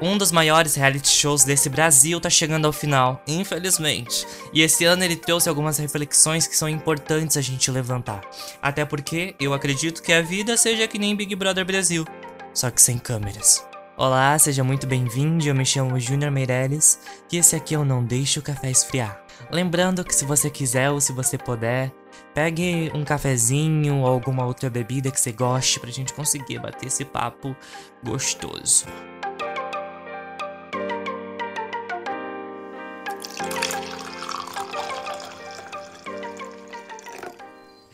Um dos maiores reality shows desse Brasil tá chegando ao final, infelizmente. E esse ano ele trouxe algumas reflexões que são importantes a gente levantar. Até porque eu acredito que a vida seja que nem Big Brother Brasil, só que sem câmeras. Olá, seja muito bem-vindo. Eu me chamo Júnior Meirelles e esse aqui eu não deixo o café esfriar. Lembrando que se você quiser ou se você puder, pegue um cafezinho ou alguma outra bebida que você goste pra gente conseguir bater esse papo gostoso.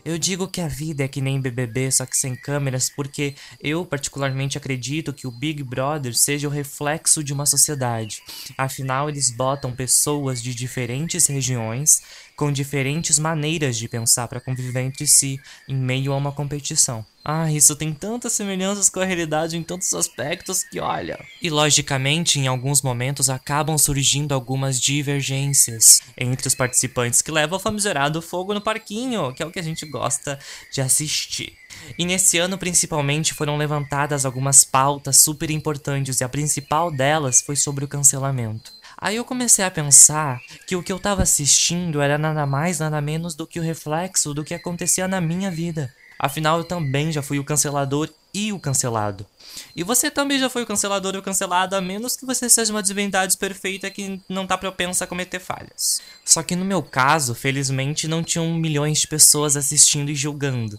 Eu digo que a vida é que nem BBB, só que sem câmeras, porque eu particularmente acredito que o Big Brother seja o reflexo de uma sociedade. Afinal, eles botam pessoas de diferentes regiões com diferentes maneiras de pensar para conviver entre si em meio a uma competição. Ah, isso tem tantas semelhanças com a realidade em tantos aspectos que olha. E logicamente, em alguns momentos acabam surgindo algumas divergências entre os participantes que levam ao famigerado fogo no parquinho, que é o que a gente gosta de assistir. E nesse ano, principalmente, foram levantadas algumas pautas super importantes e a principal delas foi sobre o cancelamento. Aí eu comecei a pensar que o que eu estava assistindo era nada mais, nada menos do que o reflexo do que acontecia na minha vida. Afinal, eu também já fui o cancelador e o cancelado. E você também já foi o cancelador e o cancelado, a menos que você seja uma divindade perfeita que não tá propensa a cometer falhas. Só que no meu caso, felizmente, não tinham milhões de pessoas assistindo e julgando.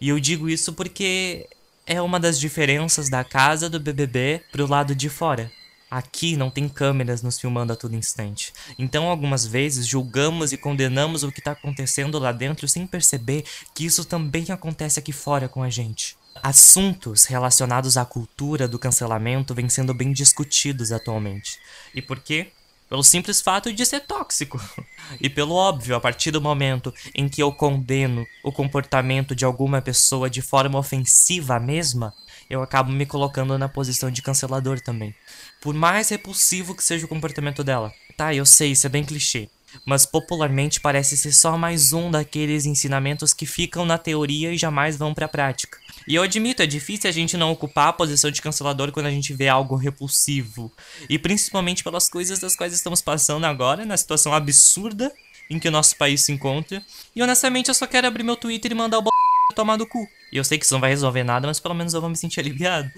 E eu digo isso porque é uma das diferenças da casa do BBB pro lado de fora. Aqui não tem câmeras nos filmando a todo instante. Então, algumas vezes, julgamos e condenamos o que está acontecendo lá dentro sem perceber que isso também acontece aqui fora com a gente. Assuntos relacionados à cultura do cancelamento vêm sendo bem discutidos atualmente. E por quê? Pelo simples fato de ser tóxico. E pelo óbvio, a partir do momento em que eu condeno o comportamento de alguma pessoa de forma ofensiva mesma, eu acabo me colocando na posição de cancelador também. Por mais repulsivo que seja o comportamento dela. Tá, eu sei, isso é bem clichê. Mas popularmente parece ser só mais um daqueles ensinamentos que ficam na teoria e jamais vão pra prática. E eu admito, é difícil a gente não ocupar a posição de cancelador quando a gente vê algo repulsivo. E principalmente pelas coisas das quais estamos passando agora, na situação absurda em que o nosso país se encontra. E honestamente eu só quero abrir meu Twitter e mandar o b tomar do cu. E eu sei que isso não vai resolver nada, mas pelo menos eu vou me sentir aliviado.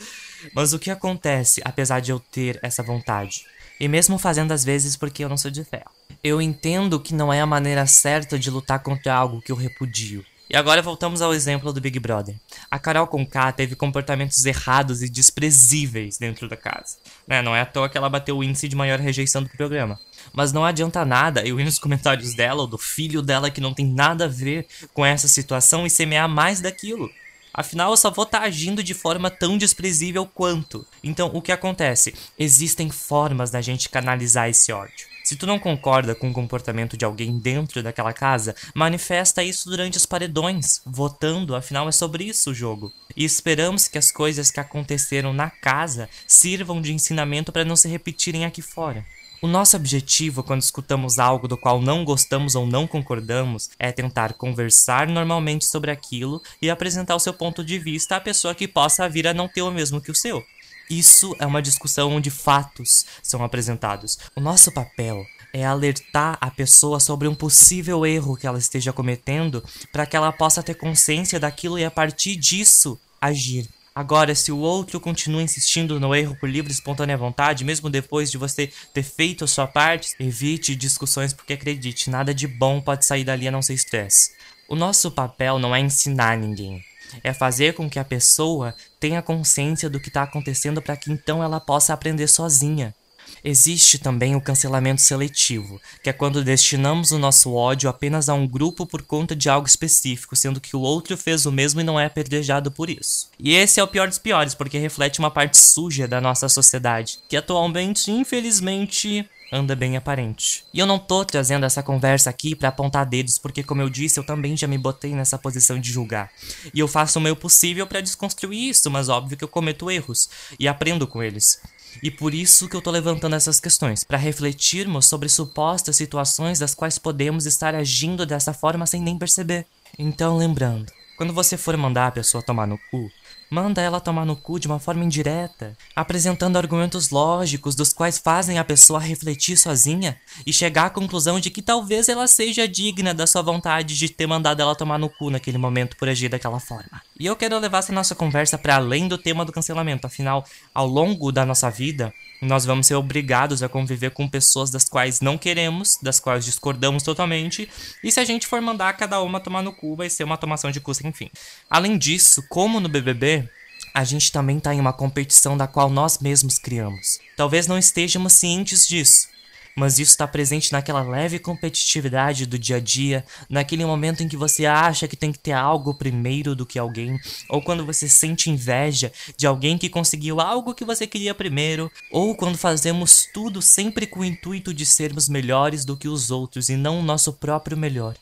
Mas o que acontece, apesar de eu ter essa vontade? E mesmo fazendo às vezes porque eu não sou de ferro. Eu entendo que não é a maneira certa de lutar contra algo que eu repudio. E agora voltamos ao exemplo do Big Brother. A Carol Conká teve comportamentos errados e desprezíveis dentro da casa. Né? Não é à toa que ela bateu o índice de maior rejeição do programa. Mas não adianta nada eu ir nos comentários dela ou do filho dela que não tem nada a ver com essa situação e semear mais daquilo. Afinal, eu só vou estar tá agindo de forma tão desprezível quanto. Então, o que acontece? Existem formas da gente canalizar esse ódio. Se tu não concorda com o comportamento de alguém dentro daquela casa, manifesta isso durante os paredões, votando, afinal é sobre isso o jogo. E esperamos que as coisas que aconteceram na casa sirvam de ensinamento para não se repetirem aqui fora. O nosso objetivo quando escutamos algo do qual não gostamos ou não concordamos é tentar conversar normalmente sobre aquilo e apresentar o seu ponto de vista à pessoa que possa vir a não ter o mesmo que o seu. Isso é uma discussão onde fatos são apresentados. O nosso papel é alertar a pessoa sobre um possível erro que ela esteja cometendo para que ela possa ter consciência daquilo e a partir disso agir. Agora, se o outro continua insistindo no erro por livre e espontânea vontade, mesmo depois de você ter feito a sua parte, evite discussões porque acredite, nada de bom pode sair dali a não ser estresse. O nosso papel não é ensinar ninguém é fazer com que a pessoa tenha consciência do que está acontecendo para que então ela possa aprender sozinha. Existe também o cancelamento seletivo, que é quando destinamos o nosso ódio apenas a um grupo por conta de algo específico, sendo que o outro fez o mesmo e não é apedrejado por isso. E esse é o pior dos piores, porque reflete uma parte suja da nossa sociedade, que atualmente, infelizmente, anda bem aparente. E eu não tô trazendo essa conversa aqui para apontar dedos, porque como eu disse, eu também já me botei nessa posição de julgar. E eu faço o meu possível para desconstruir isso, mas óbvio que eu cometo erros e aprendo com eles. E por isso que eu tô levantando essas questões, para refletirmos sobre supostas situações das quais podemos estar agindo dessa forma sem nem perceber. Então, lembrando, quando você for mandar a pessoa tomar no cu, Manda ela tomar no cu de uma forma indireta, apresentando argumentos lógicos dos quais fazem a pessoa refletir sozinha e chegar à conclusão de que talvez ela seja digna da sua vontade de ter mandado ela tomar no cu naquele momento por agir daquela forma. E eu quero levar essa nossa conversa para além do tema do cancelamento, afinal, ao longo da nossa vida, nós vamos ser obrigados a conviver com pessoas das quais não queremos, das quais discordamos totalmente, e se a gente for mandar cada uma tomar no cu, vai ser uma tomação de cu sem fim. Além disso, como no BBB, a gente também está em uma competição da qual nós mesmos criamos. Talvez não estejamos cientes disso, mas isso está presente naquela leve competitividade do dia a dia, naquele momento em que você acha que tem que ter algo primeiro do que alguém, ou quando você sente inveja de alguém que conseguiu algo que você queria primeiro, ou quando fazemos tudo sempre com o intuito de sermos melhores do que os outros e não o nosso próprio melhor.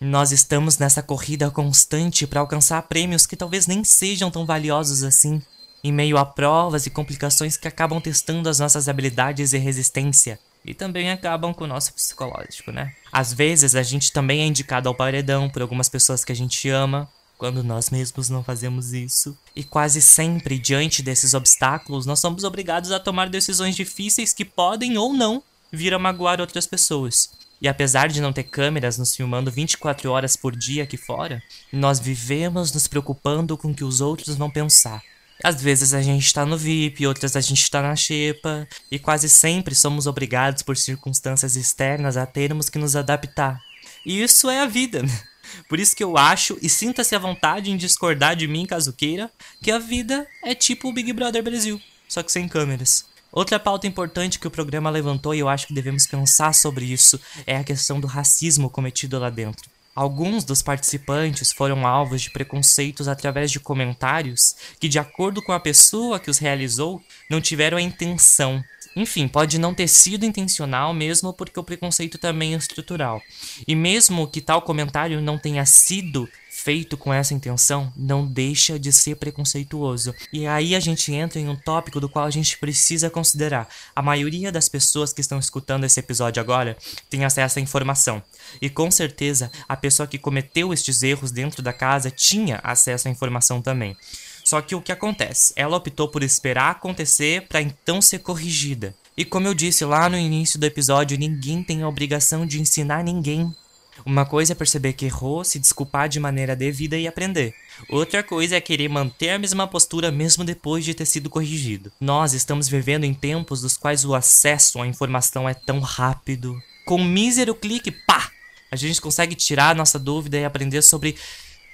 Nós estamos nessa corrida constante para alcançar prêmios que talvez nem sejam tão valiosos assim, em meio a provas e complicações que acabam testando as nossas habilidades e resistência e também acabam com o nosso psicológico, né? Às vezes a gente também é indicado ao paredão por algumas pessoas que a gente ama, quando nós mesmos não fazemos isso. E quase sempre, diante desses obstáculos, nós somos obrigados a tomar decisões difíceis que podem ou não vir a magoar outras pessoas. E apesar de não ter câmeras nos filmando 24 horas por dia aqui fora, nós vivemos nos preocupando com o que os outros vão pensar. Às vezes a gente está no VIP, outras a gente está na xepa, e quase sempre somos obrigados por circunstâncias externas a termos que nos adaptar. E isso é a vida. Né? Por isso que eu acho, e sinta-se à vontade em discordar de mim caso queira, que a vida é tipo o Big Brother Brasil, só que sem câmeras. Outra pauta importante que o programa levantou e eu acho que devemos pensar sobre isso é a questão do racismo cometido lá dentro. Alguns dos participantes foram alvos de preconceitos através de comentários que, de acordo com a pessoa que os realizou, não tiveram a intenção. Enfim, pode não ter sido intencional mesmo porque o preconceito também é estrutural. E mesmo que tal comentário não tenha sido feito com essa intenção não deixa de ser preconceituoso. E aí a gente entra em um tópico do qual a gente precisa considerar. A maioria das pessoas que estão escutando esse episódio agora tem acesso à informação. E com certeza a pessoa que cometeu estes erros dentro da casa tinha acesso à informação também. Só que o que acontece? Ela optou por esperar acontecer para então ser corrigida. E como eu disse lá no início do episódio, ninguém tem a obrigação de ensinar ninguém uma coisa é perceber que errou, se desculpar de maneira devida e aprender. Outra coisa é querer manter a mesma postura mesmo depois de ter sido corrigido. Nós estamos vivendo em tempos dos quais o acesso à informação é tão rápido. Com um mísero clique, pá! A gente consegue tirar a nossa dúvida e aprender sobre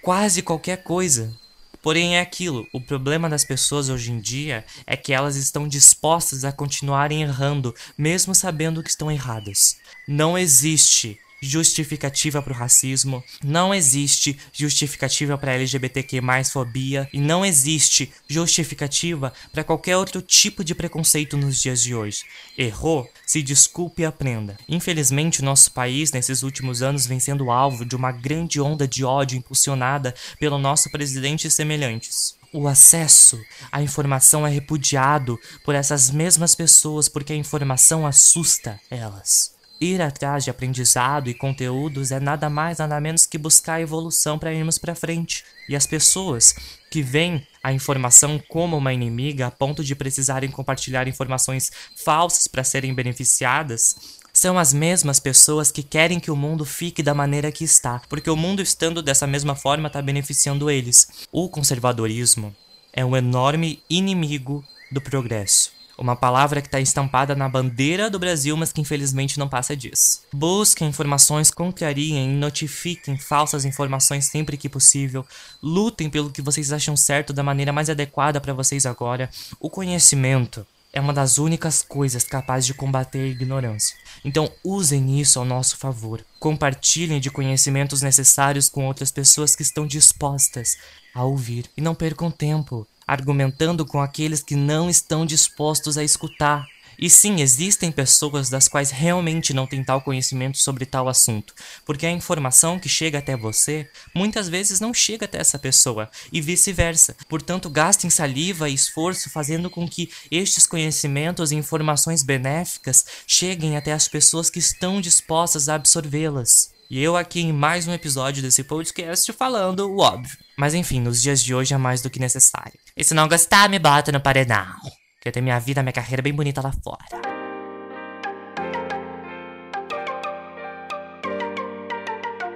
quase qualquer coisa. Porém, é aquilo: o problema das pessoas hoje em dia é que elas estão dispostas a continuarem errando, mesmo sabendo que estão erradas. Não existe justificativa para o racismo, não existe justificativa para LGBTQ mais fobia e não existe justificativa para qualquer outro tipo de preconceito nos dias de hoje. Errou? Se desculpe e aprenda. Infelizmente, o nosso país nesses últimos anos vem sendo alvo de uma grande onda de ódio impulsionada pelo nosso presidente e semelhantes. O acesso à informação é repudiado por essas mesmas pessoas porque a informação assusta elas. Ir atrás de aprendizado e conteúdos é nada mais nada menos que buscar a evolução para irmos para frente. E as pessoas que veem a informação como uma inimiga a ponto de precisarem compartilhar informações falsas para serem beneficiadas, são as mesmas pessoas que querem que o mundo fique da maneira que está, porque o mundo estando dessa mesma forma está beneficiando eles. O conservadorismo é um enorme inimigo do progresso. Uma palavra que está estampada na bandeira do Brasil, mas que infelizmente não passa disso. Busquem informações, contrariem notifiquem falsas informações sempre que possível. Lutem pelo que vocês acham certo da maneira mais adequada para vocês agora. O conhecimento é uma das únicas coisas capazes de combater a ignorância. Então, usem isso ao nosso favor. Compartilhem de conhecimentos necessários com outras pessoas que estão dispostas a ouvir. E não percam tempo argumentando com aqueles que não estão dispostos a escutar. E sim, existem pessoas das quais realmente não têm tal conhecimento sobre tal assunto, porque a informação que chega até você muitas vezes não chega até essa pessoa, e vice-versa. Portanto, gastem saliva e esforço fazendo com que estes conhecimentos e informações benéficas cheguem até as pessoas que estão dispostas a absorvê-las. E eu aqui em mais um episódio desse podcast falando o óbvio. Mas enfim, nos dias de hoje é mais do que necessário. E se não gostar, me bota no paredão. Que eu tenho minha vida, minha carreira bem bonita lá fora.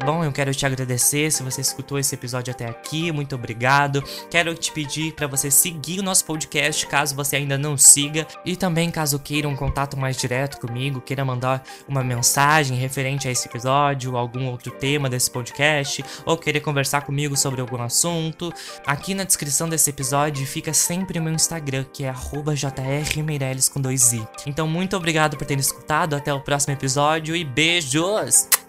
Bom, eu quero te agradecer se você escutou esse episódio até aqui, muito obrigado. Quero te pedir para você seguir o nosso podcast caso você ainda não siga e também caso queira um contato mais direto comigo, queira mandar uma mensagem referente a esse episódio, algum outro tema desse podcast ou querer conversar comigo sobre algum assunto, aqui na descrição desse episódio fica sempre o meu Instagram, que é @jrmeireles com dois i. Então muito obrigado por ter escutado, até o próximo episódio e beijos.